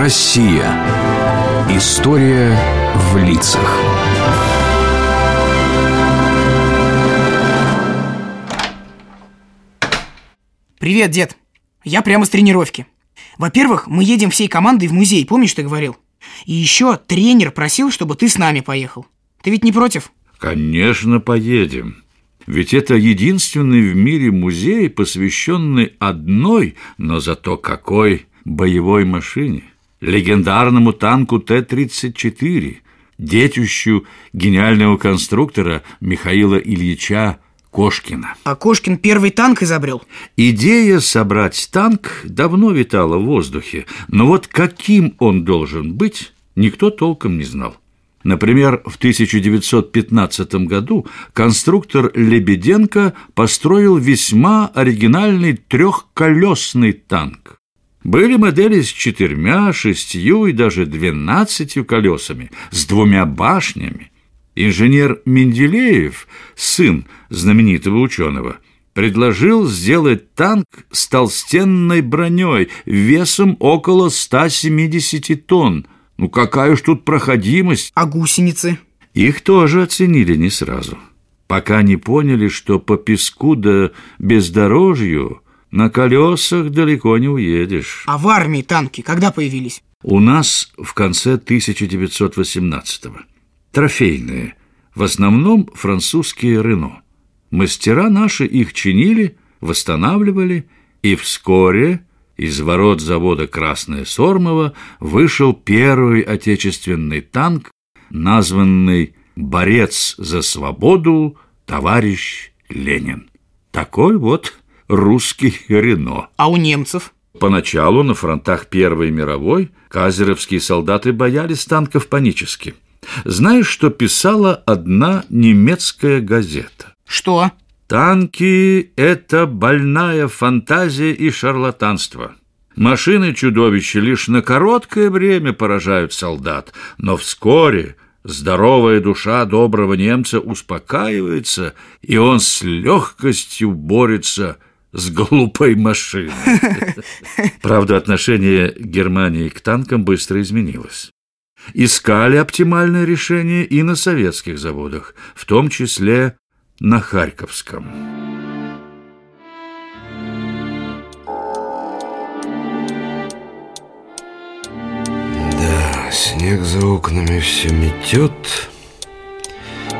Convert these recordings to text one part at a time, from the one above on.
Россия. История в лицах. Привет, дед. Я прямо с тренировки. Во-первых, мы едем всей командой в музей, помнишь, ты говорил? И еще тренер просил, чтобы ты с нами поехал. Ты ведь не против? Конечно, поедем. Ведь это единственный в мире музей, посвященный одной, но зато какой боевой машине. Легендарному танку Т-34, детищу гениального конструктора Михаила Ильича Кошкина. А Кошкин первый танк изобрел? Идея собрать танк давно витала в воздухе, но вот каким он должен быть, никто толком не знал. Например, в 1915 году конструктор Лебеденко построил весьма оригинальный трехколесный танк. Были модели с четырьмя, шестью и даже двенадцатью колесами, с двумя башнями. Инженер Менделеев, сын знаменитого ученого, предложил сделать танк с толстенной броней весом около 170 тонн, ну какая уж тут проходимость. А гусеницы? Их тоже оценили не сразу. Пока не поняли, что по песку да бездорожью на колесах далеко не уедешь. А в армии танки когда появились? У нас в конце 1918-го. Трофейные. В основном французские Рено. Мастера наши их чинили, восстанавливали, и вскоре из ворот завода «Красное Сормово» вышел первый отечественный танк, названный «Борец за свободу, товарищ Ленин». Такой вот русский Рено. А у немцев? Поначалу на фронтах Первой мировой казеровские солдаты боялись танков панически. Знаешь, что писала одна немецкая газета? Что? Танки – это больная фантазия и шарлатанство. Машины-чудовища лишь на короткое время поражают солдат, но вскоре здоровая душа доброго немца успокаивается, и он с легкостью борется с глупой машиной. Правда, отношение Германии к танкам быстро изменилось. Искали оптимальное решение и на советских заводах, в том числе на Харьковском. Да, снег за окнами все метет.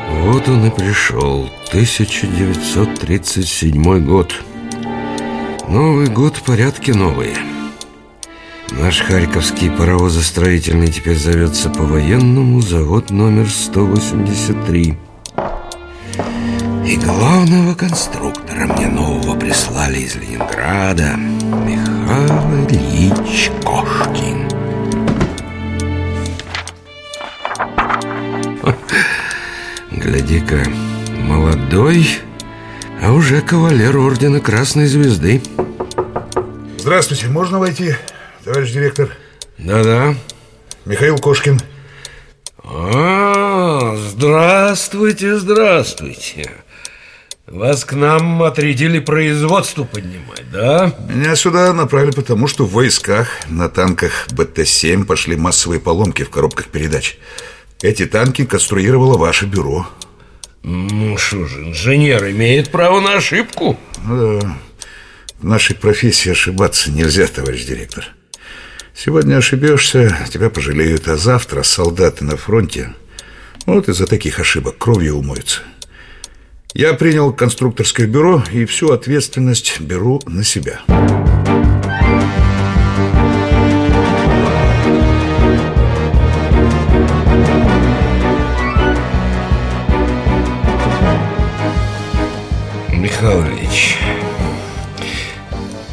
Вот он и пришел, 1937 год. Новый год, порядки новые. Наш Харьковский паровозостроительный теперь зовется по-военному завод номер 183. И главного конструктора мне нового прислали из Ленинграда Михаил Ильич Кошкин Гляди-ка, молодой, а уже кавалер ордена Красной Звезды Здравствуйте, можно войти, товарищ директор? Да-да Михаил Кошкин А, здравствуйте, здравствуйте вас к нам отрядили производство поднимать, да? Меня сюда направили потому, что в войсках на танках БТ-7 пошли массовые поломки в коробках передач. Эти танки конструировало ваше бюро. Ну что же, инженер имеет право на ошибку? Да. В нашей профессии ошибаться нельзя, товарищ директор. Сегодня ошибешься, тебя пожалеют, а завтра солдаты на фронте вот из-за таких ошибок кровью умоются. Я принял конструкторское бюро и всю ответственность беру на себя.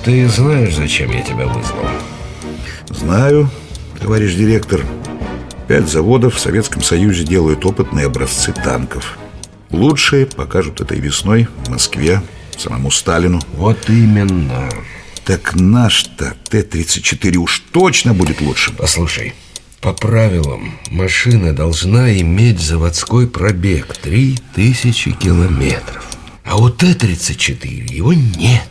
Ты знаешь, зачем я тебя вызвал? Знаю, товарищ директор. Пять заводов в Советском Союзе делают опытные образцы танков – Лучшие покажут этой весной в Москве самому Сталину. Вот именно. Так наш-то Т-34 уж точно будет лучшим. Послушай, по правилам машина должна иметь заводской пробег 3000 километров. А у Т-34 его нет.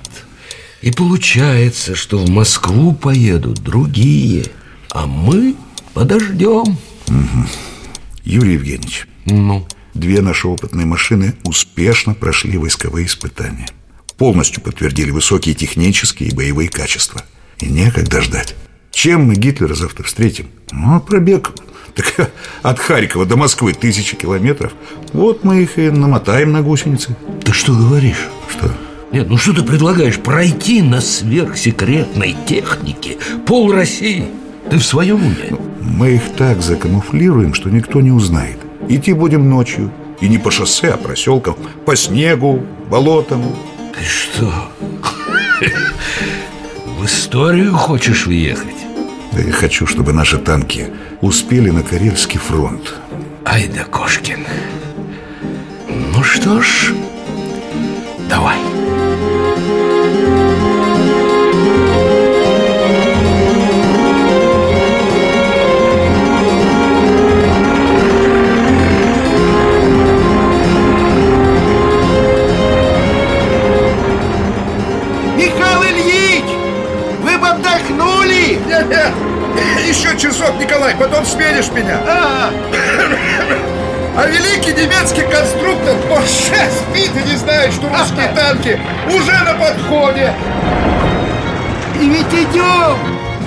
И получается, что в Москву поедут другие. А мы подождем. Юрий Евгеньевич, Ну, две наши опытные машины успешно прошли войсковые испытания. Полностью подтвердили высокие технические и боевые качества. И некогда ждать. Чем мы Гитлера завтра встретим? Ну, пробег так, от Харькова до Москвы тысячи километров. Вот мы их и намотаем на гусеницы. ты что говоришь? Что? Нет, ну что ты предлагаешь? Пройти на сверхсекретной технике пол России? Ты в своем уме? Мы их так закамуфлируем, что никто не узнает. Идти будем ночью. И не по шоссе, а проселкам, по снегу, болотам. Ты что? В историю хочешь въехать? Да я хочу, чтобы наши танки успели на Карельский фронт. Ай да Кошкин Ну что ж, давай часок, Николай, потом сменишь меня А, А великий немецкий конструктор Порше спит и не знает, что русские танки уже на подходе и ведь идем!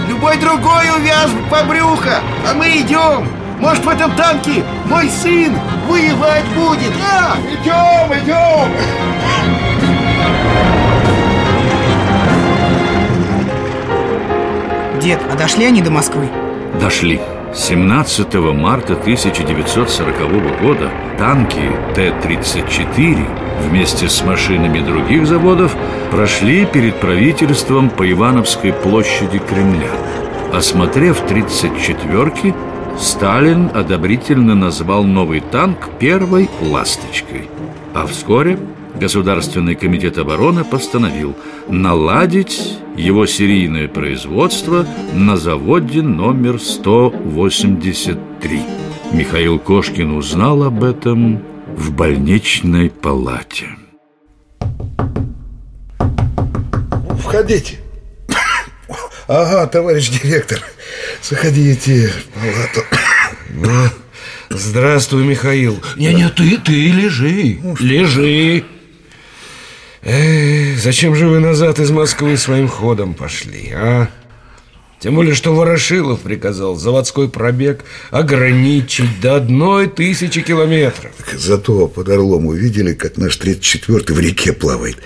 Любой другой увяз по брюхо, а мы идем! Может, в этом танке мой сын воевать будет, а? Идем, идем Дед, а дошли они до Москвы? Дошли. 17 марта 1940 года танки Т-34 вместе с машинами других заводов прошли перед правительством по Ивановской площади Кремля. Осмотрев 34-ки, Сталин одобрительно назвал новый танк первой «Ласточкой». А вскоре Государственный комитет обороны постановил наладить его серийное производство на заводе номер 183. Михаил Кошкин узнал об этом в больничной палате. Входите. Ага, товарищ директор, заходите в палату. Здравствуй, Михаил Не-не, ты, ты лежи Лежи Эй, зачем же вы назад из Москвы своим ходом пошли, а? Тем более, что Ворошилов приказал заводской пробег ограничить до одной тысячи километров Зато под Орлом увидели, как наш 34-й в реке плавает.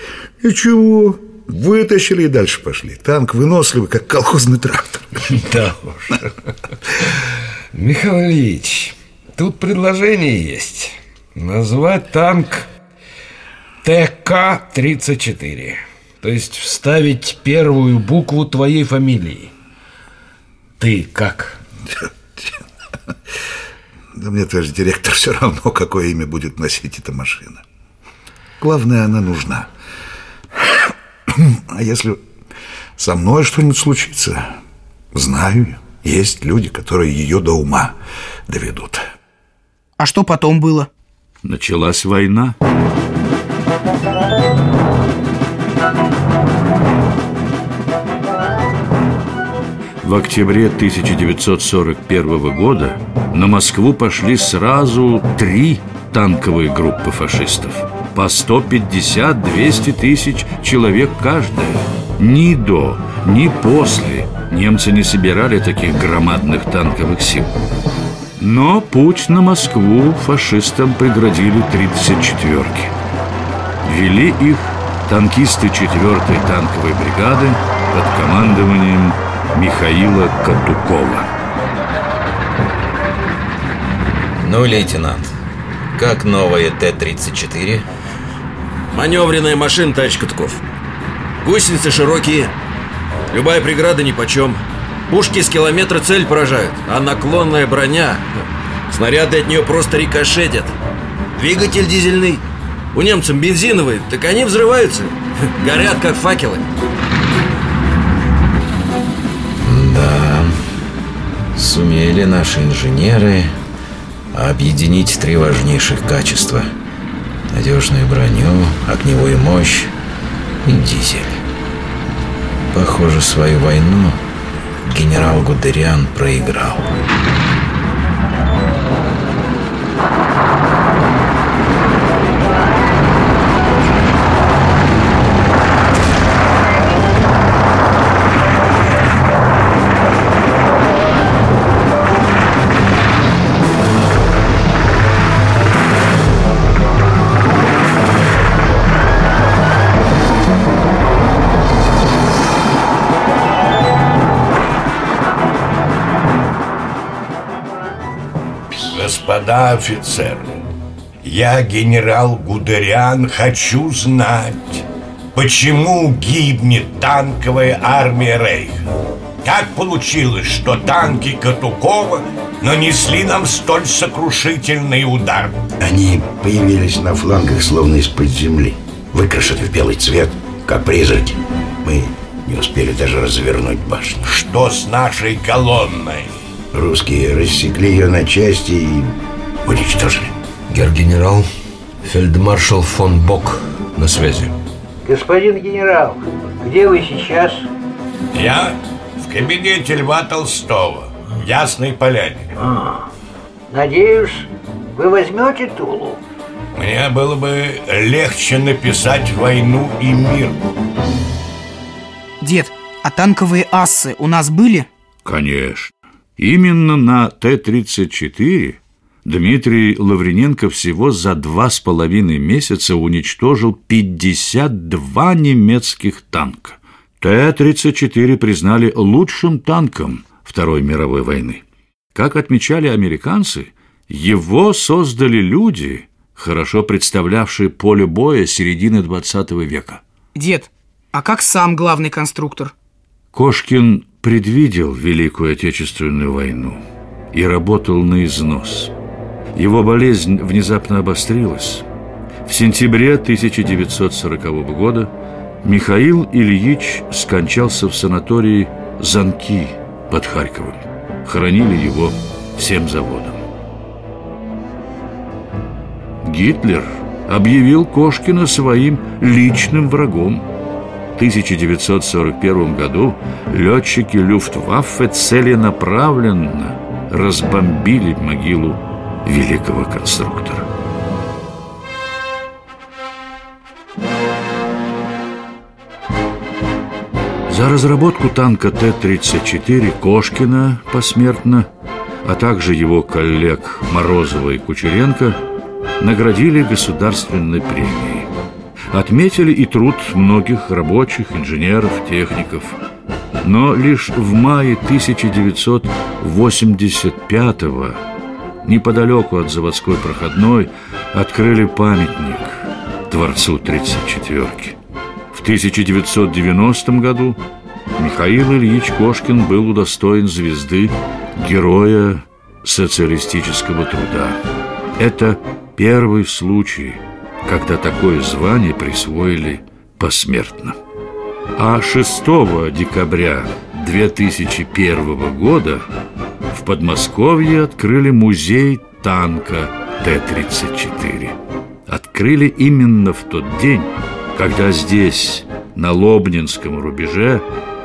И чего? Вытащили и дальше пошли. Танк выносливый, как колхозный трактор. Да уж Михаил Ильич, тут предложение есть Назвать танк ТК-34 То есть вставить первую букву твоей фамилии Ты как? Да мне, товарищ директор, все равно, какое имя будет носить эта машина. Главное, она нужна. А если со мной что-нибудь случится, знаю, есть люди, которые ее до ума доведут. А что потом было? Началась война. В октябре 1941 года на Москву пошли сразу три танковые группы фашистов. По 150-200 тысяч человек каждая. Ни до, ни после немцы не собирали таких громадных танковых сил. Но путь на Москву фашистам преградили 34-ки. Вели их танкисты 4-й танковой бригады под командованием Михаила Катукова. Ну, лейтенант, как новая Т-34? Маневренная машина, товарищ Катков Гусеницы широкие Любая преграда нипочем Пушки с километра цель поражают А наклонная броня Снаряды от нее просто рикошетят Двигатель дизельный У немцев бензиновый Так они взрываются Горят как факелы Да, сумели наши инженеры объединить три важнейших качества. Надежную броню, огневую мощь и дизель. Похоже, свою войну генерал Гудериан проиграл. Господа офицеры, я, генерал Гудериан, хочу знать, почему гибнет танковая армия Рейха? Как получилось, что танки Катукова нанесли нам столь сокрушительный удар? Они появились на флангах словно из-под земли Выкрашены в белый цвет, как призраки Мы не успели даже развернуть башню Что с нашей колонной? Русские рассекли ее на части и уничтожили. Гер-генерал, фельдмаршал фон Бок на связи. Господин генерал, где вы сейчас? Я в кабинете Льва Толстого, в Ясной Поляне. А, надеюсь, вы возьмете Тулу? Мне было бы легче написать «Войну и мир». Дед, а танковые ассы у нас были? Конечно. Именно на Т-34 Дмитрий Лаврененко всего за два с половиной месяца уничтожил 52 немецких танка. Т-34 признали лучшим танком Второй мировой войны. Как отмечали американцы, его создали люди, хорошо представлявшие поле боя середины 20 века. Дед, а как сам главный конструктор? Кошкин предвидел Великую Отечественную войну и работал на износ. Его болезнь внезапно обострилась. В сентябре 1940 года Михаил Ильич скончался в санатории Занки под Харьковом. Хоронили его всем заводом. Гитлер объявил Кошкина своим личным врагом – 1941 году летчики Люфтваффе целенаправленно разбомбили могилу великого конструктора. За разработку танка Т-34 Кошкина посмертно, а также его коллег Морозова и Кучеренко наградили государственной премией. Отметили и труд многих рабочих, инженеров, техников. Но лишь в мае 1985-го неподалеку от заводской проходной открыли памятник Творцу 34-ки. В 1990 году Михаил Ильич Кошкин был удостоен звезды Героя социалистического труда. Это первый случай – когда такое звание присвоили посмертно. А 6 декабря 2001 года в Подмосковье открыли музей танка Т-34. Открыли именно в тот день, когда здесь, на Лобнинском рубеже,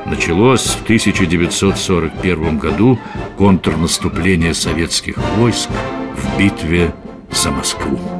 началось в 1941 году контрнаступление советских войск в битве за Москву.